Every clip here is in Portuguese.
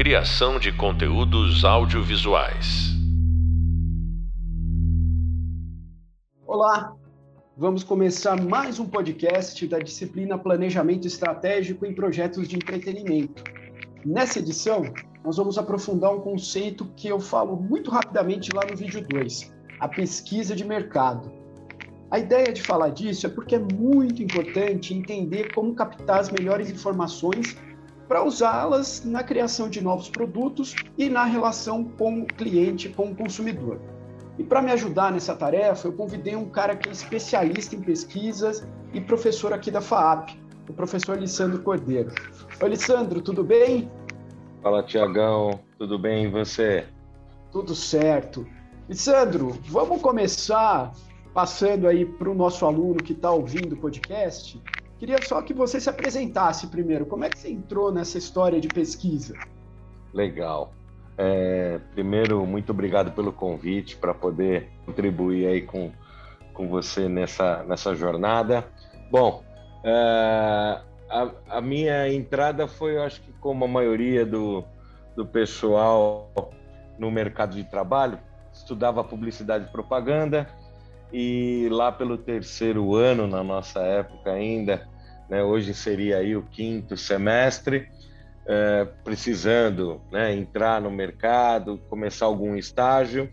Criação de conteúdos audiovisuais. Olá, vamos começar mais um podcast da disciplina Planejamento Estratégico em Projetos de Entretenimento. Nessa edição, nós vamos aprofundar um conceito que eu falo muito rapidamente lá no vídeo 2, a pesquisa de mercado. A ideia de falar disso é porque é muito importante entender como captar as melhores informações para usá-las na criação de novos produtos e na relação com o cliente, com o consumidor. E para me ajudar nessa tarefa, eu convidei um cara que é especialista em pesquisas e professor aqui da FAAP, o professor Lissandro Cordeiro. Oi, Lissandro, tudo bem? Fala, Tiagão, tudo bem e você? Tudo certo. Lissandro, vamos começar passando aí para o nosso aluno que está ouvindo o podcast Queria só que você se apresentasse primeiro. Como é que você entrou nessa história de pesquisa? Legal. É, primeiro, muito obrigado pelo convite para poder contribuir aí com, com você nessa, nessa jornada. Bom, é, a, a, minha entrada foi, eu acho que como a maioria do, do pessoal no mercado de trabalho, estudava publicidade e propaganda, e lá pelo terceiro ano, na nossa época ainda, né, hoje seria aí o quinto semestre, é, precisando né, entrar no mercado, começar algum estágio,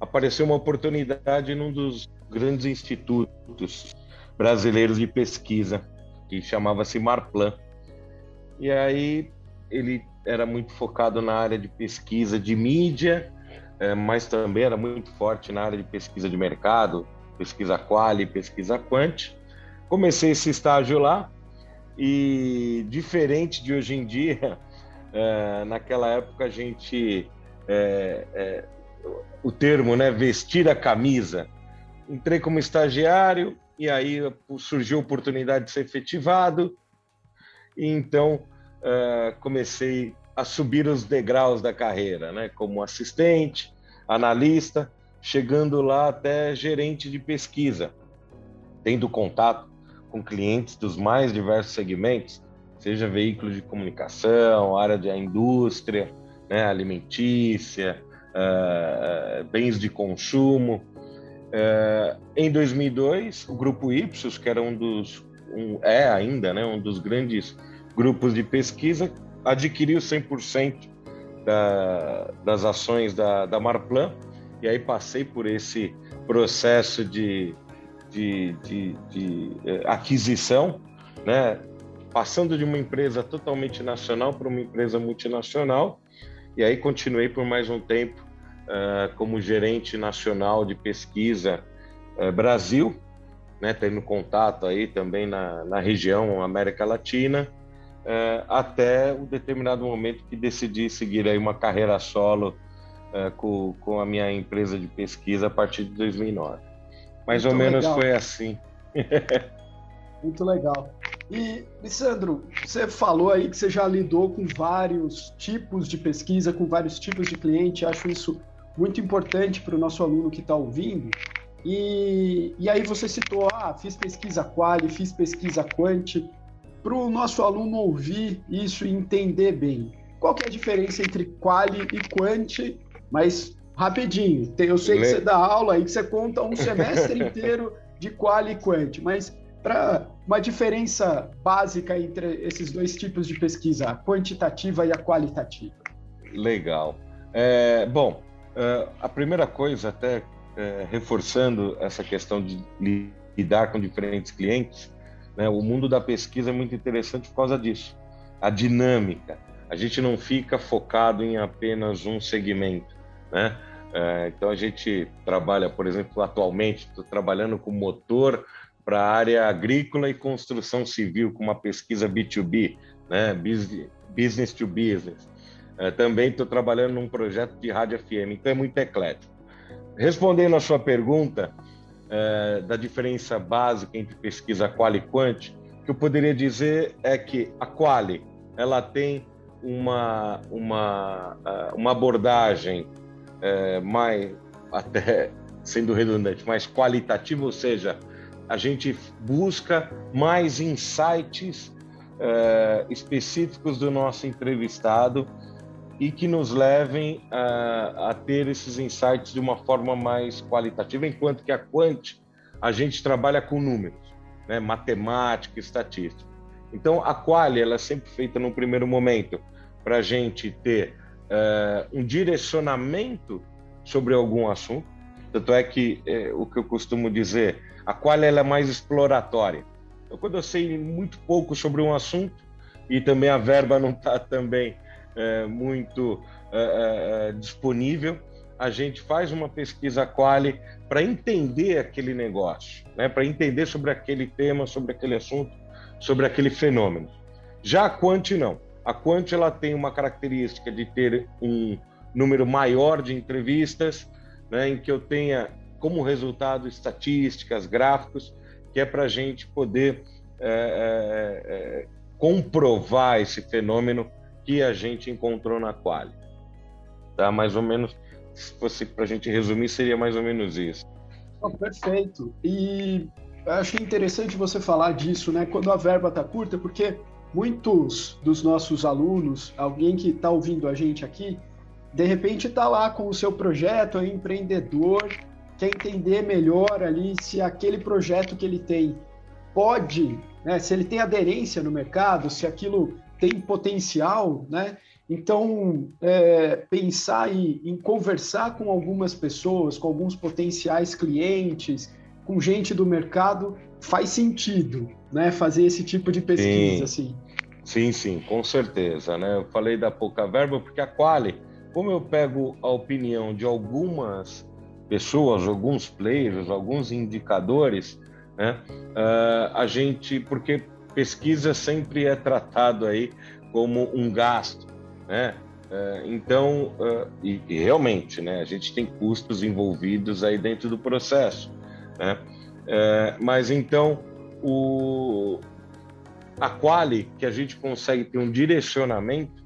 apareceu uma oportunidade num dos grandes institutos brasileiros de pesquisa, que chamava-se Marplan. E aí ele era muito focado na área de pesquisa de mídia, mas também era muito forte na área de pesquisa de mercado, pesquisa quali, pesquisa quant. Comecei esse estágio lá e diferente de hoje em dia, é, naquela época a gente é, é, o termo, né, vestir a camisa. Entrei como estagiário e aí surgiu a oportunidade de ser efetivado e então é, comecei a subir os degraus da carreira, né, como assistente, analista, chegando lá até gerente de pesquisa, tendo contato com clientes dos mais diversos segmentos, seja veículos de comunicação, área da indústria, né, alimentícia, uh, bens de consumo. Uh, em 2002, o Grupo Ipsos, que era um dos, um, é ainda, né, um dos grandes grupos de pesquisa, adquiriu 100% da, das ações da, da Marplan, e aí passei por esse processo de, de, de, de eh, aquisição, né? passando de uma empresa totalmente nacional para uma empresa multinacional, e aí continuei por mais um tempo uh, como gerente nacional de pesquisa uh, Brasil, né, tendo contato aí também na, na região América Latina, uh, até um determinado momento que decidi seguir aí uma carreira solo com, com a minha empresa de pesquisa a partir de 2009. Mais Muito ou menos legal. foi assim. Muito legal. E, Lissandro, você falou aí que você já lidou com vários tipos de pesquisa, com vários tipos de cliente. Acho isso muito importante para o nosso aluno que está ouvindo. E, e aí você citou, ah, fiz pesquisa quali, fiz pesquisa quant. Para o nosso aluno ouvir isso e entender bem, qual que é a diferença entre quali e quant, mas rapidinho. Eu sei que você dá aula aí, que você conta um semestre inteiro de qual e quant, mas para uma diferença básica entre esses dois tipos de pesquisa, a quantitativa e a qualitativa. Legal. É, bom, é, a primeira coisa, até é, reforçando essa questão de lidar com diferentes clientes, né, o mundo da pesquisa é muito interessante por causa disso. A dinâmica. A gente não fica focado em apenas um segmento. Né? É, então a gente trabalha, por exemplo, atualmente, estou trabalhando com motor para a área agrícola e construção civil, com uma pesquisa B2B, né? business to business. É, também estou trabalhando num projeto de rádio FM, então é muito eclético. Respondendo a sua pergunta é, da diferença básica entre pesquisa quali e quant, que eu poderia dizer é que a quali ela tem uma, uma, uma abordagem é, mais, até sendo redundante, mais qualitativo, ou seja, a gente busca mais insights é, específicos do nosso entrevistado e que nos levem a, a, ter esses insights de uma forma mais qualitativa, enquanto que a Quant a gente trabalha com números, né? matemática, estatística. Então a Quali ela é sempre feita no primeiro momento para a gente ter uh, um direcionamento sobre algum assunto. Tanto é que é, o que eu costumo dizer, a Quali ela é mais exploratória. Então, quando eu sei muito pouco sobre um assunto e também a verba não está também é, muito é, é, disponível, a gente faz uma pesquisa quali para entender aquele negócio, né? para entender sobre aquele tema, sobre aquele assunto, sobre aquele fenômeno. Já a Quant não. A Quant ela tem uma característica de ter um número maior de entrevistas, né, em que eu tenha como resultado estatísticas, gráficos, que é para a gente poder é, é, é, comprovar esse fenômeno que a gente encontrou na Quali. Tá? Mais ou menos, se fosse para a gente resumir, seria mais ou menos isso. Oh, perfeito. E achei interessante você falar disso, né? Quando a verba está curta, porque muitos dos nossos alunos, alguém que está ouvindo a gente aqui, de repente está lá com o seu projeto, é empreendedor, quer entender melhor ali se aquele projeto que ele tem pode, né, se ele tem aderência no mercado, se aquilo tem potencial, né? Então, é, pensar em, em, conversar com algumas pessoas, com alguns potenciais clientes, com gente do mercado, faz sentido, né? Fazer esse tipo de pesquisa, sim. assim. Sim, sim, com certeza, né? Eu falei da pouca verba porque a Quali, como eu pego a opinião de algumas pessoas, alguns players, alguns indicadores, né? Uh, a gente, porque pesquisa sempre é tratado aí como um gasto, né? Uh, então, uh, e, realmente, né? A gente tem custos envolvidos aí dentro do processo, né? mas então o a quali que a gente consegue ter um direcionamento,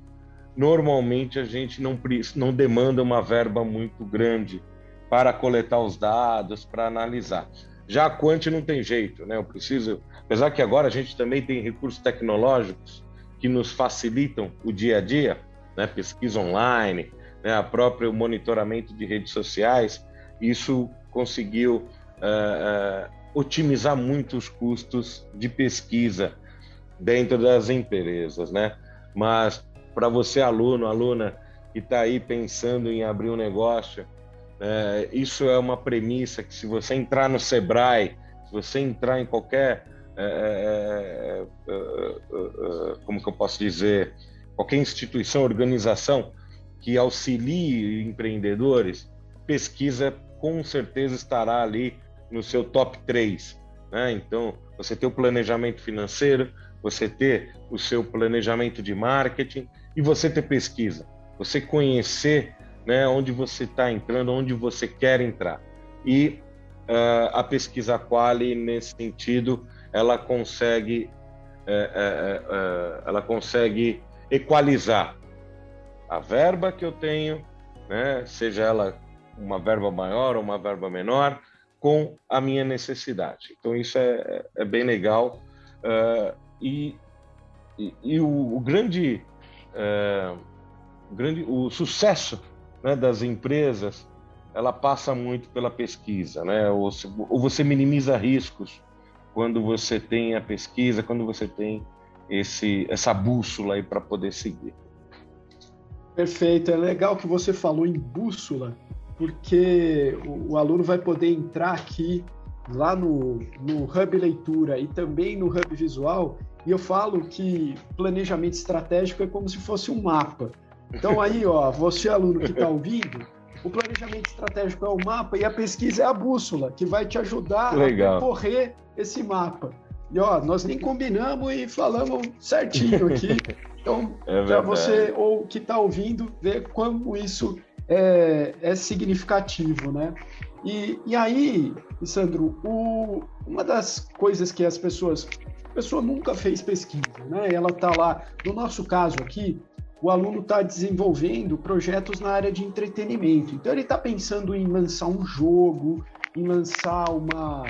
normalmente a gente não não demanda uma verba muito grande para coletar os dados, para analisar. Já a Quant não tem jeito, né? Eu preciso, apesar que agora a gente também tem recursos tecnológicos que nos facilitam o dia a dia, né? Pesquisa online, né? A próprio monitoramento de redes sociais, isso conseguiu uh, uh, otimizar muito os custos de pesquisa dentro das empresas, né? Mas para você aluno, aluna que está aí pensando em abrir um negócio, é, isso é uma premissa que se você entrar no Sebrae, se você entrar em qualquer, é, é, é, como que eu posso dizer, qualquer instituição, organização que auxilie empreendedores, pesquisa com certeza estará ali no seu top 3. Né? Então, você ter o planejamento financeiro, você ter o seu planejamento de marketing e você ter pesquisa. Você conhecer né, onde você está entrando, onde você quer entrar. E uh, a pesquisa Quali, nesse sentido, ela consegue, uh, uh, ela consegue equalizar a verba que eu tenho, né, seja ela uma verba maior ou uma verba menor, com a minha necessidade. Então, isso é, é bem legal. e, e, e o, o, grande, o grande o sucesso né, das empresas, ela passa muito pela pesquisa, né? Ou, ou você minimiza riscos quando você tem a pesquisa, quando você tem esse essa bússola aí para poder seguir. Perfeito, é legal que você falou em bússola, porque o, o aluno vai poder entrar aqui lá no, no Hub Leitura e também no Hub Visual, e eu falo que planejamento estratégico é como se fosse um mapa. Então aí, ó, você aluno que está ouvindo, o planejamento estratégico é o mapa e a pesquisa é a bússola, que vai te ajudar Legal. a percorrer esse mapa. E ó, nós nem combinamos e falamos certinho aqui. Então, é para você ou que está ouvindo, ver como isso é, é significativo, né? E, e aí, Sandro, o, uma das coisas que as pessoas a pessoa nunca fez pesquisa, né? Ela está lá, no nosso caso aqui, o aluno está desenvolvendo projetos na área de entretenimento. Então, ele está pensando em lançar um jogo, em lançar uma,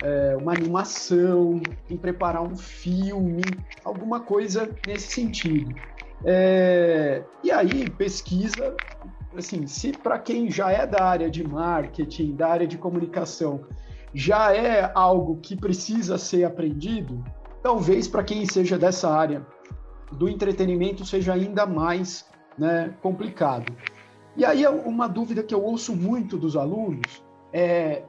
é, uma animação, em preparar um filme, alguma coisa nesse sentido. É, e aí, pesquisa, assim, se para quem já é da área de marketing, da área de comunicação, já é algo que precisa ser aprendido, talvez para quem seja dessa área do entretenimento seja ainda mais né, complicado. E aí, uma dúvida que eu ouço muito dos alunos é: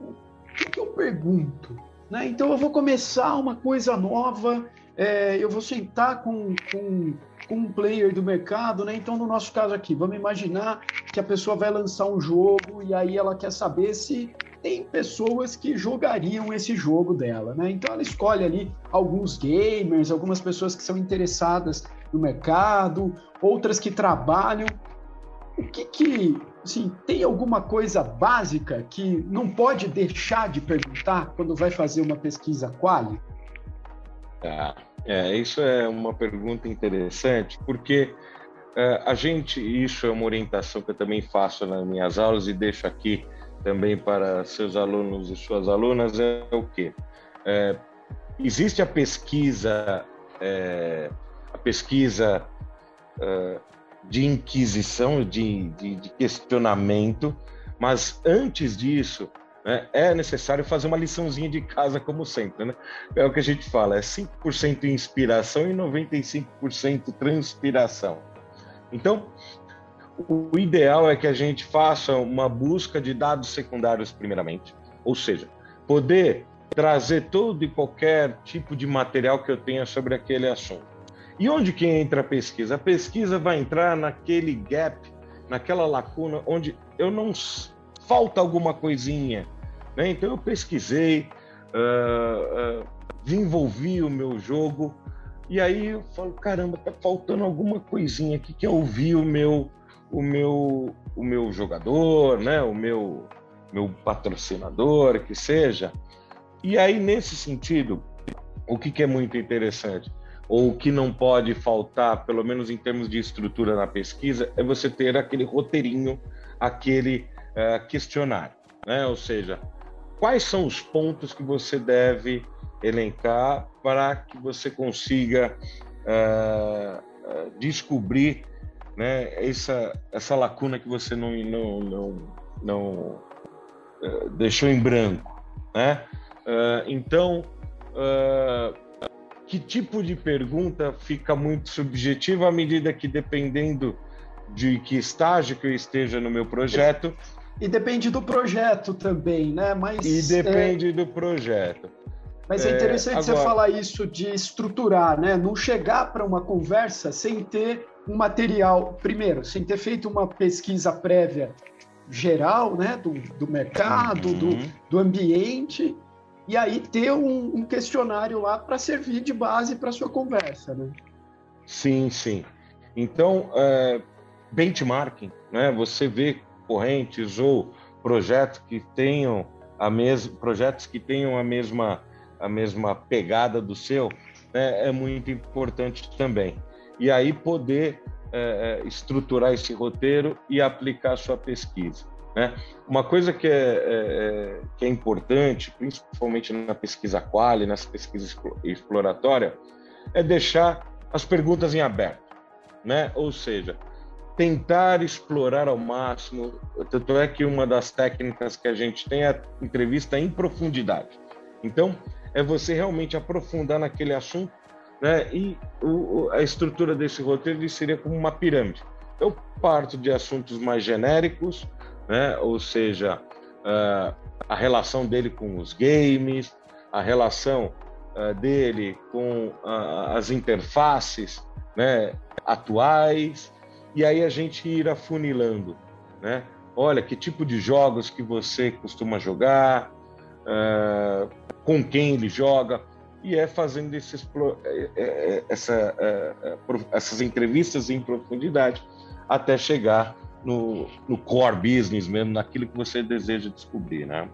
o que eu pergunto? Né? Então, eu vou começar uma coisa nova, é, eu vou sentar com, com com um player do mercado, né? Então, no nosso caso aqui, vamos imaginar que a pessoa vai lançar um jogo e aí ela quer saber se tem pessoas que jogariam esse jogo dela, né? Então ela escolhe ali alguns gamers, algumas pessoas que são interessadas no mercado, outras que trabalham. O que que, assim, tem alguma coisa básica que não pode deixar de perguntar quando vai fazer uma pesquisa quali? Tá. É, isso é uma pergunta interessante, porque é, a gente, isso é uma orientação que eu também faço nas minhas aulas e deixo aqui também para seus alunos e suas alunas, é o quê? É, existe a pesquisa, é, a pesquisa é, de inquisição, de, de, de questionamento, mas antes disso, né, é necessário fazer uma liçãozinha de casa, como sempre. Né? É o que a gente fala, é 5% inspiração e 95% transpiração. Então, o ideal é que a gente faça uma busca de dados secundários primeiramente, ou seja, poder trazer todo e qualquer tipo de material que eu tenha sobre aquele assunto. E onde que entra a pesquisa? A pesquisa vai entrar naquele gap, naquela lacuna onde eu não falta alguma coisinha, né? Então eu pesquisei, uh, uh, desenvolvi o meu jogo e aí eu falo, caramba, tá faltando alguma coisinha aqui que eu ouvi o meu, o meu, o meu jogador, né? O meu, meu patrocinador, que seja. E aí nesse sentido, o que, que é muito interessante? ou o que não pode faltar, pelo menos em termos de estrutura na pesquisa, é você ter aquele roteirinho, aquele uh, questionário, né? Ou seja, quais são os pontos que você deve elencar para que você consiga uh, descobrir né, essa, essa lacuna que você não, não, não, não uh, deixou em branco. Né? então, que tipo de pergunta fica muito subjetiva à medida que, dependendo de que estágio que eu esteja no meu projeto, e depende do projeto também, né? Mas, e depende é... do projeto. Mas é, é interessante agora... você falar isso de estruturar, né? Não chegar para uma conversa sem ter um material, primeiro, sem ter feito uma pesquisa prévia geral, né? Do, do mercado, uhum. do, do ambiente, e aí ter um, um questionário lá para servir de base para sua conversa, né? Sim, sim. Então, é, benchmarking, né? Você vê correntes ou projetos que tenham a mesma projetos que tenham a mesma a mesma pegada do seu né, é muito importante também e aí poder é, é, estruturar esse roteiro e aplicar a sua pesquisa né? uma coisa que é, é, é que é importante principalmente na pesquisa quali nessa pesquisa exploratória é deixar as perguntas em aberto né ou seja tentar explorar ao máximo. Tanto é que uma das técnicas que a gente tem é a entrevista em profundidade. Então, é você realmente aprofundar naquele assunto, né? E o, a estrutura desse roteiro seria como uma pirâmide. Eu parto de assuntos mais genéricos, né? Ou seja, uh, a relação dele com os games, a relação uh, dele com uh, as interfaces, né? Atuais, e aí a gente ir afunilando, né? Olha, que tipo de jogos que você costuma jogar, com quem ele joga, e é fazendo é, é, é, essa, essas entrevistas em profundidade até chegar no, no, core business mesmo, naquilo que você deseja descobrir, né?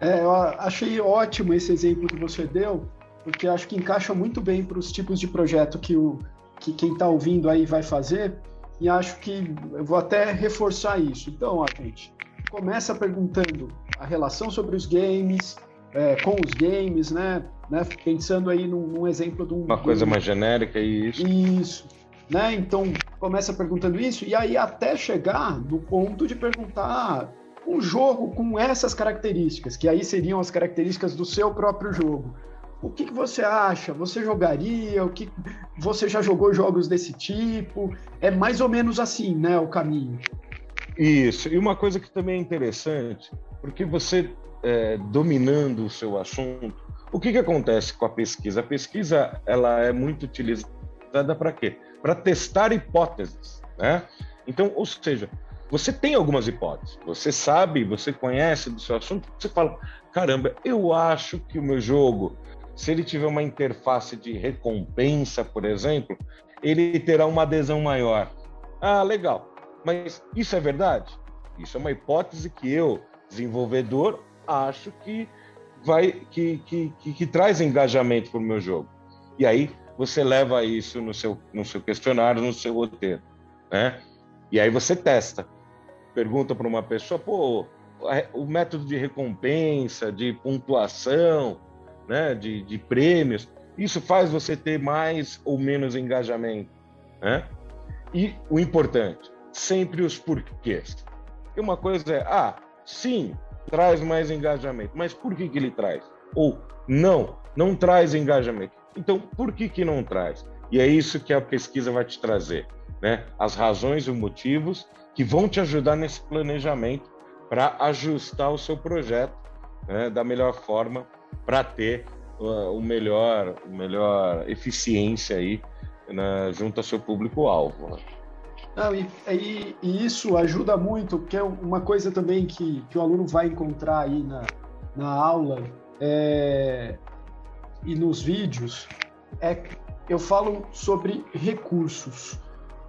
É, eu achei ótimo esse exemplo que você deu, porque acho que encaixa muito bem para os tipos de projeto que, o, que quem está ouvindo aí vai fazer e acho que eu vou até reforçar isso. Então, ó, gente, começa perguntando a relação sobre os games, é, com os games, né? Né? Pensando aí num, num exemplo de um. Uma coisa mais genérica e isso. Isso. né? Então começa perguntando isso e aí até chegar no ponto de perguntar um jogo com essas características, que aí seriam as características do seu próprio jogo. O que, que você acha? Você jogaria? O que você já jogou jogos desse tipo? É mais ou menos assim, né, o caminho. Isso. E uma coisa que também é interessante, porque você é, dominando o seu assunto, o que, que acontece com a pesquisa? A pesquisa ela é muito utilizada para quê? Para testar hipóteses, né? Então, ou seja, você tem algumas hipóteses, você sabe, você conhece do seu assunto, você fala, caramba, eu acho que o meu jogo se ele tiver uma interface de recompensa, por exemplo, ele terá uma adesão maior. Ah, legal. Mas isso é verdade? Isso é uma hipótese que eu, desenvolvedor, acho que vai que, que, que, que traz engajamento para o meu jogo. E aí você leva isso no seu, no seu questionário, no seu roteiro, né? E aí você testa. Pergunta para uma pessoa, pô, o método de recompensa, de pontuação, né, de, de prêmios, isso faz você ter mais ou menos engajamento. Né? E o importante, sempre os porquês. E uma coisa é, ah, sim, traz mais engajamento, mas por que, que ele traz? Ou não, não traz engajamento. Então, por que, que não traz? E é isso que a pesquisa vai te trazer, né? As razões e os motivos que vão te ajudar nesse planejamento para ajustar o seu projeto né, da melhor forma para ter uh, o melhor, o melhor eficiência aí né, junto ao seu público-alvo. Não, e, e, e, isso ajuda muito, porque é uma coisa também que, que o aluno vai encontrar aí na, na aula é, e nos vídeos, é eu falo sobre recursos.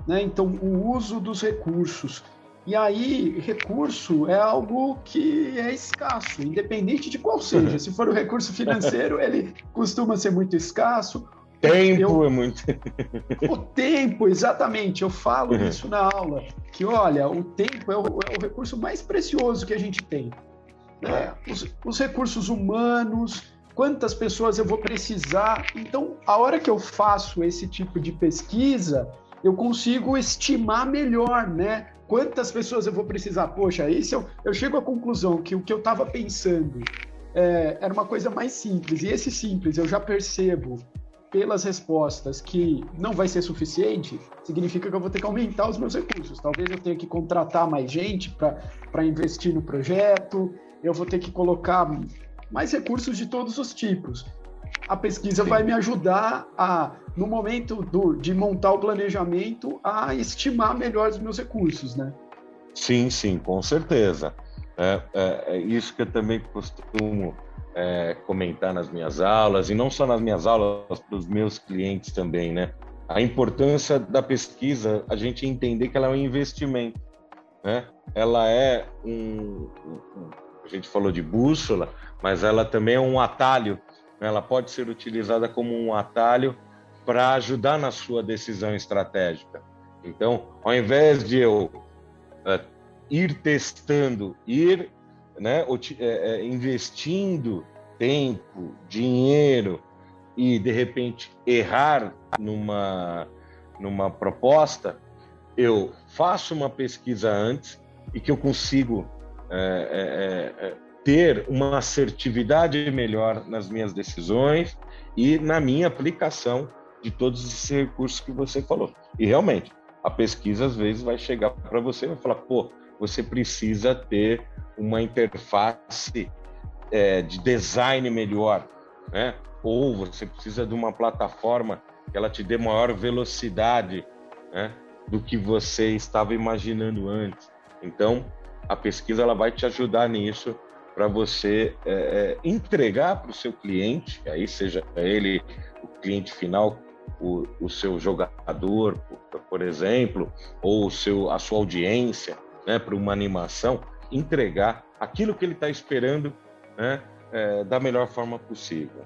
Né? Então, o uso dos recursos. E aí, recurso é algo que é escasso, independente de qual seja. Se for o recurso financeiro, ele costuma ser muito escasso. Tempo eu, é muito. o tempo, exatamente. Eu falo uhum. isso na aula, que olha, o tempo é o, é o recurso mais precioso que a gente tem. Né? Os, os recursos humanos, quantas pessoas eu vou precisar. Então, a hora que eu faço esse tipo de pesquisa, eu consigo estimar melhor, né? Quantas pessoas eu vou precisar? Poxa, se eu, eu chego à conclusão que o que eu estava pensando é, era uma coisa mais simples, e esse simples eu já percebo pelas respostas que não vai ser suficiente, significa que eu vou ter que aumentar os meus recursos. Talvez eu tenha que contratar mais gente para investir no projeto, eu vou ter que colocar mais recursos de todos os tipos a pesquisa Sim. vai me ajudar a, no momento do, de montar o planejamento, a estimar melhor os meus recursos, né? Sim, sim, com certeza. É, é, é isso que eu também costumo é, comentar nas minhas aulas, e não só nas minhas aulas, para os meus clientes também, né? A importância da pesquisa, a gente entender que ela é um investimento, né? Ela é um, a gente falou de bússola, mas ela também é um atalho ela pode ser utilizada como um atalho para ajudar na sua decisão estratégica. Então, ao invés de eu uh, ir testando, ir né, é, é, investindo tempo, dinheiro e de repente errar numa, numa proposta, eu faço uma pesquisa antes e que eu consigo é, é, é ter uma assertividade melhor nas minhas decisões e na minha aplicação de todos esses recursos que você falou. E realmente, a pesquisa às vezes vai chegar para você e vai falar: pô, você precisa ter uma interface é, de design melhor, né? Ou você precisa de uma plataforma que ela te dê maior velocidade, né? Do que você estava imaginando antes. Então, a pesquisa ela vai te ajudar nisso para você é, é entregar para o seu cliente, aí seja ele o cliente final, o, o seu jogador, por, por, exemplo, ou o seu, a sua audiência, né, para uma animação, entregar aquilo que ele está esperando né, é, da melhor forma possível.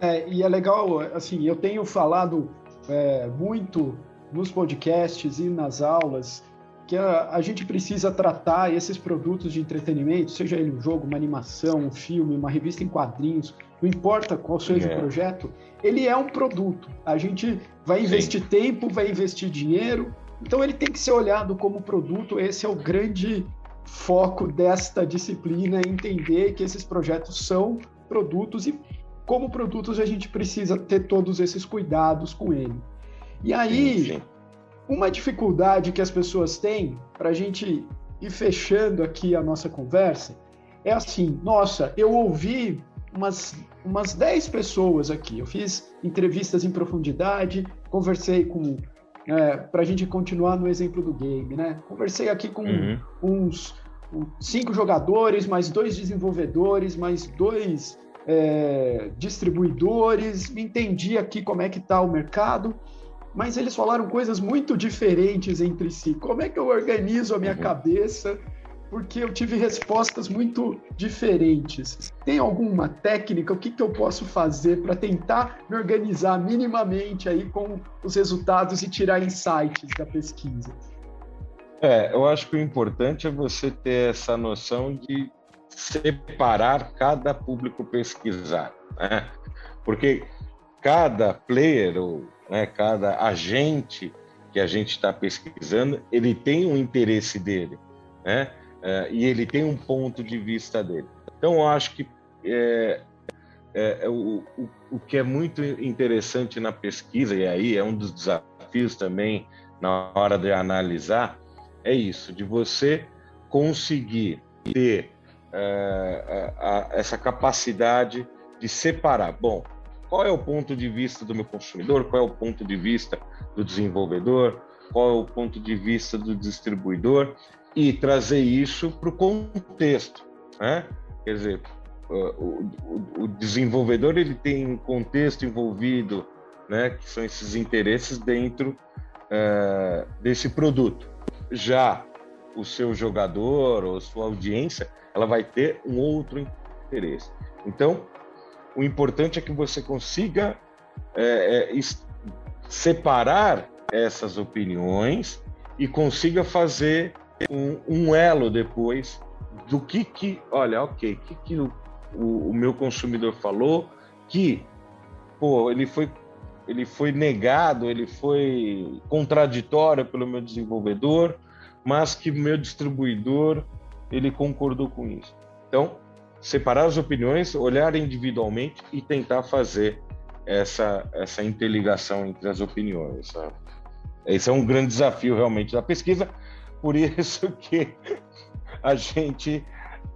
É, e é legal, assim, eu tenho falado é, muito nos podcasts e nas aulas que a, a, gente precisa tratar esses produtos de entretenimento, seja ele um jogo, uma animação, um filme, uma revista em quadrinhos, não importa qual seja é. o projeto, ele é um produto. A gente vai investir Sim. tempo, vai investir dinheiro, então ele tem que ser olhado como produto. Esse é o grande foco desta disciplina, entender que esses projetos são produtos e como produtos a gente precisa ter todos esses cuidados com ele. E aí, sim, sim. uma dificuldade que as pessoas têm para a gente ir fechando aqui a nossa conversa é assim: nossa, eu ouvi umas, umas 10 pessoas aqui, eu fiz entrevistas em profundidade, conversei com. É, para a gente continuar no exemplo do game, né? Conversei aqui com uhum. uns cinco jogadores, mais dois desenvolvedores, mais dois é, distribuidores, entendi aqui como é que está o mercado mas eles falaram coisas muito diferentes entre si. Como é que eu organizo a minha uhum. cabeça? Porque eu tive respostas muito diferentes. Tem alguma técnica? O que, que eu posso fazer para tentar me organizar minimamente aí com os resultados e tirar insights da pesquisa? É, eu acho que o importante é você ter essa noção de separar cada público pesquisar, né? Porque cada player ou né, cada agente que a gente está pesquisando, ele tem um interesse dele, né? É, e ele tem um ponto de vista dele. Então, eu acho que é, é, é, o, o, o que é muito interessante na pesquisa, e aí é um dos desafios também na hora de analisar, é isso, de você conseguir ter é, a, a, essa capacidade de separar. Bom, qual é o ponto de vista do meu consumidor, qual é o ponto de vista do desenvolvedor, qual é o ponto de vista do distribuidor e trazer isso para o contexto, né? Quer dizer, o, o, o, desenvolvedor ele tem um contexto envolvido, né? Que são esses interesses dentro uh, desse produto. Já o seu jogador ou sua audiência, ela vai ter um outro interesse. Então, o importante é que você consiga é, é, separar essas opiniões e consiga fazer um, um, elo depois do que que, olha, ok, que que o, o, o meu consumidor falou que, pô, ele foi ele foi negado, ele foi contraditório pelo meu desenvolvedor, mas que meu distribuidor ele concordou com isso. Então, separar as opiniões, olhar individualmente e tentar fazer essa, essa interligação entre as opiniões. Sabe? Esse é um grande desafio realmente da pesquisa, por isso que a gente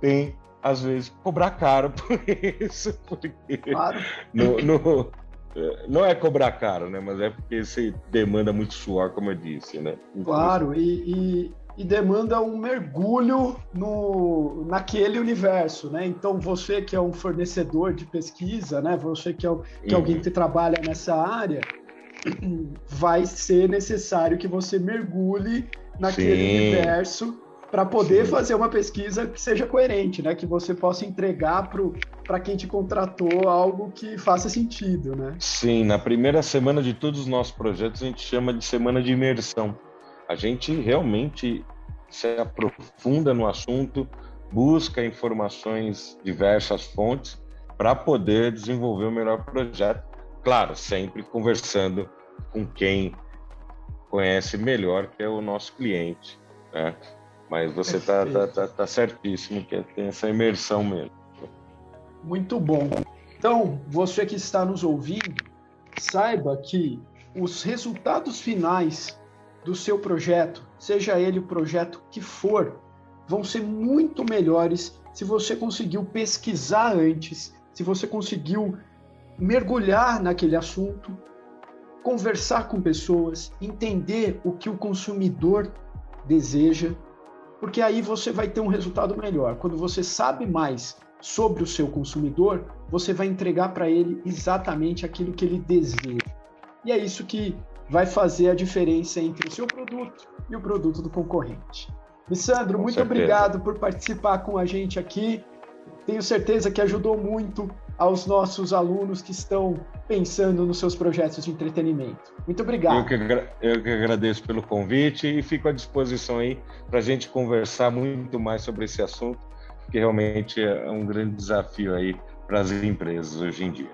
tem, às vezes, cobrar caro por isso, porque claro. no, no, não é cobrar caro, né? Mas é porque você demanda muito suor, como eu disse, né? Claro, e, e e demanda um mergulho no, naquele universo, né? Então você que é um fornecedor de pesquisa, né? Você que é, que é alguém que trabalha nessa área, vai ser necessário que você mergulhe naquele Sim. universo para poder Sim. fazer uma pesquisa que seja coerente, né? Que você possa entregar para quem te contratou algo que faça sentido, né? Sim, na primeira semana de todos os nossos projetos a gente chama de semana de imersão a gente realmente se aprofunda no assunto, busca informações diversas fontes para poder desenvolver o melhor projeto. Claro, sempre conversando com quem conhece melhor, que é o nosso cliente, né? Mas você está tá, tá, tá certíssimo que tem essa imersão mesmo. Muito bom. Então, você que está nos ouvindo, saiba que os resultados finais do seu projeto, seja ele o projeto que for, vão ser muito melhores se você conseguiu pesquisar antes, se você conseguiu mergulhar naquele assunto, conversar com pessoas, entender o que o consumidor deseja, porque aí você vai ter um resultado melhor. Quando você sabe mais sobre o seu consumidor, você vai entregar para ele exatamente aquilo que ele deseja. E é isso que vai fazer a diferença entre o seu produto e o produto do concorrente. Missandro, com muito certeza. obrigado por participar com a gente aqui. Tenho certeza que ajudou muito aos nossos alunos que estão pensando nos seus projetos de entretenimento. Muito obrigado. Eu que, eu que agradeço pelo convite e fico à disposição aí para a gente conversar muito mais sobre esse assunto, que realmente é um grande desafio aí para as empresas hoje em dia.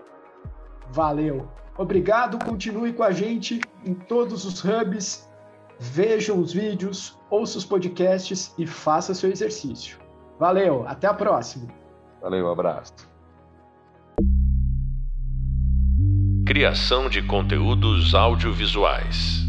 Valeu. Obrigado, continue com a gente em todos os hubs. Veja os vídeos, ouça os podcasts e faça seu exercício. Valeu, até a próxima. Valeu, abraço. Criação de conteúdos audiovisuais.